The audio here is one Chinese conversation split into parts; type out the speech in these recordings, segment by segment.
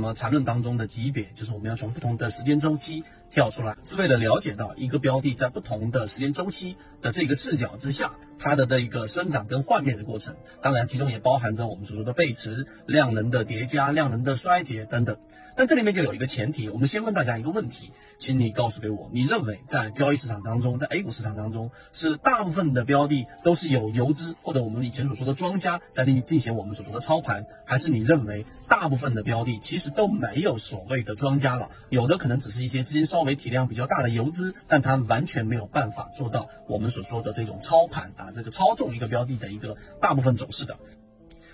那么缠论当中的级别，就是我们要从不同的时间周期跳出来，是为了了解到一个标的在不同的时间周期的这个视角之下，它的的一个生长跟幻灭的过程。当然，其中也包含着我们所说的背驰、量能的叠加、量能的衰竭等等。但这里面就有一个前提，我们先问大家一个问题，请你告诉给我，你认为在交易市场当中，在 A 股市场当中，是大部分的标的都是有游资或者我们以前所说的庄家在进进行我们所说的操盘，还是你认为大部分的标的其实都没有所谓的庄家了，有的可能只是一些资金稍微体量比较大的游资，但它完全没有办法做到我们所说的这种操盘啊，这个操纵一个标的的一个大部分走势的。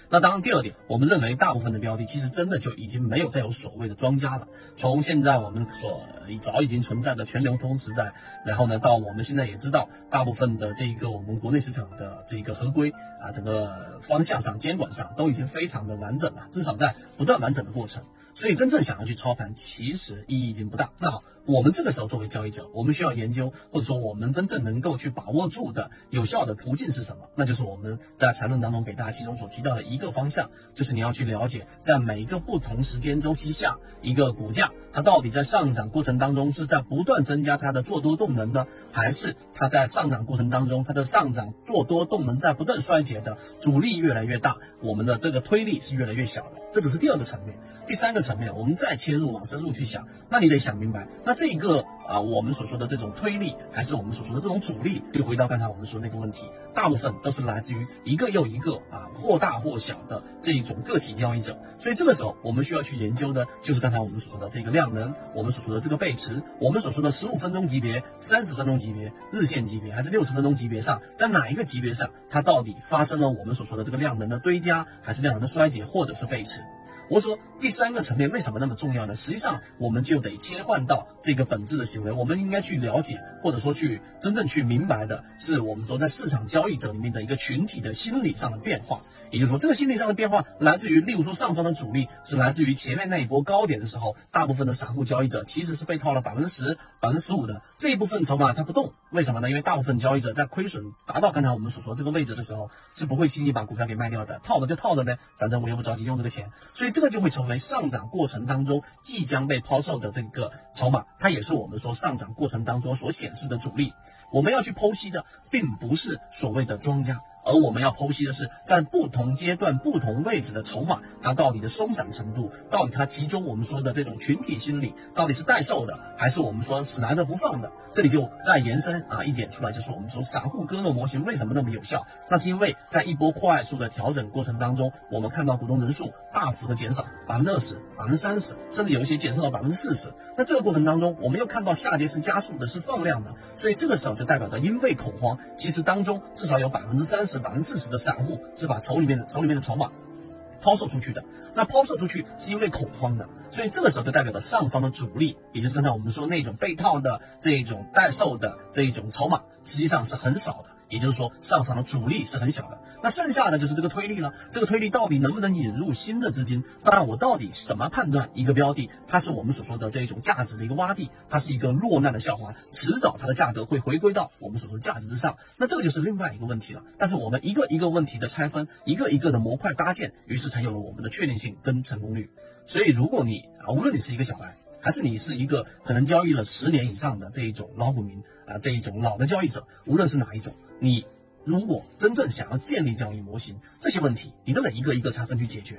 那当然，第二点，我们认为大部分的标的其实真的就已经没有再有所谓的庄家了。从现在我们所早已经存在的全流通时代，然后呢，到我们现在也知道，大部分的这一个我们国内市场的这个合规啊，整个方向上、监管上都已经非常的完整了，至少在不断完整的过程。所以真正想要去操盘，其实意义已经不大。那好。我们这个时候作为交易者，我们需要研究，或者说我们真正能够去把握住的有效的途径是什么？那就是我们在缠论当中给大家其中所提到的一个方向，就是你要去了解，在每一个不同时间周期下，一个股价它到底在上涨过程当中是在不断增加它的做多动能的，还是它在上涨过程当中它的上涨做多动能在不断衰竭的，阻力越来越大，我们的这个推力是越来越小的。这只是第二个层面，第三个层面，我们再切入往深入去想，那你得想明白，那这一个啊，我们所说的这种推力，还是我们所说的这种阻力，就回到刚才我们说那个问题，大部分都是来自于一个又一个啊，或大或小的这一种个体交易者。所以这个时候，我们需要去研究的，就是刚才我们所说的这个量能，我们所说的这个背驰，我们所说的十五分钟级别、三十分钟级别、日线级别，还是六十分钟级别上，在哪一个级别上，它到底发生了我们所说的这个量能的堆加，还是量能的衰竭，或者是背驰？我说第三个层面为什么那么重要呢？实际上，我们就得切换到这个本质的行为，我们应该去了解，或者说去真正去明白的是，我们说在市场交易者里面的一个群体的心理上的变化。也就是说，这个心理上的变化来自于，例如说上方的阻力是来自于前面那一波高点的时候，大部分的散户交易者其实是被套了百分之十、百分之十五的这一部分筹码，它不动，为什么呢？因为大部分交易者在亏损达到刚才我们所说这个位置的时候，是不会轻易把股票给卖掉的，套着就套着呗，反正我又不着急用这个钱，所以这个就会成为上涨过程当中即将被抛售的这个筹码，它也是我们说上涨过程当中所显示的主力。我们要去剖析的，并不是所谓的庄家。而我们要剖析的是，在不同阶段、不同位置的筹码，它到底的松散程度，到底它其中我们说的这种群体心理，到底是待售的，还是我们说死拿着不放的？这里就再延伸啊一点出来，就是我们说散户割肉模型为什么那么有效？那是因为在一波快速的调整过程当中，我们看到股东人数大幅的减少，百分之二十、百分之三十，甚至有一些减少到百分之四十。那这个过程当中，我们又看到下跌是加速的，是放量的，所以这个时候就代表着因为恐慌，其实当中至少有百分之三十。百分之四十的散户是把手里面的手里面的筹码抛售出去的，那抛售出去是因为恐慌的，所以这个时候就代表着上方的主力，也就是刚才我们说那种被套的这一种代售的这一种筹码，实际上是很少的。也就是说，上方的主力是很小的，那剩下的就是这个推力了。这个推力到底能不能引入新的资金？当然，我到底怎么判断一个标的，它是我们所说的这一种价值的一个洼地，它是一个落难的笑话，迟早它的价格会回归到我们所说价值之上。那这个就是另外一个问题了。但是我们一个一个问题的拆分，一个一个的模块搭建，于是才有了我们的确定性跟成功率。所以，如果你啊，无论你是一个小白，还是你是一个可能交易了十年以上的这一种老股民啊，这一种老的交易者，无论是哪一种。你如果真正想要建立这样一模型，这些问题你都得一个一个拆分去解决。